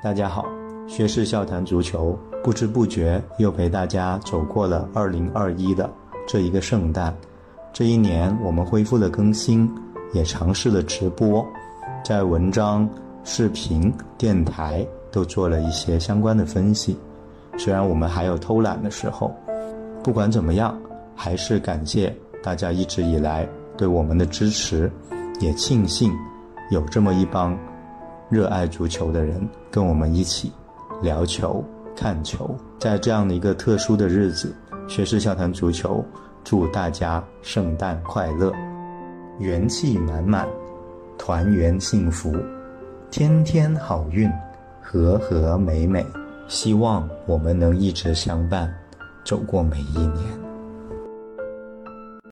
大家好，薛氏笑谈足球，不知不觉又陪大家走过了二零二一的这一个圣诞。这一年，我们恢复了更新，也尝试了直播，在文章、视频、电台都做了一些相关的分析。虽然我们还有偷懒的时候，不管怎么样，还是感谢大家一直以来对我们的支持，也庆幸有这么一帮。热爱足球的人跟我们一起聊球、看球，在这样的一个特殊的日子，学士笑谈足球，祝大家圣诞快乐，元气满满，团圆幸福，天天好运，和和美美。希望我们能一直相伴，走过每一年。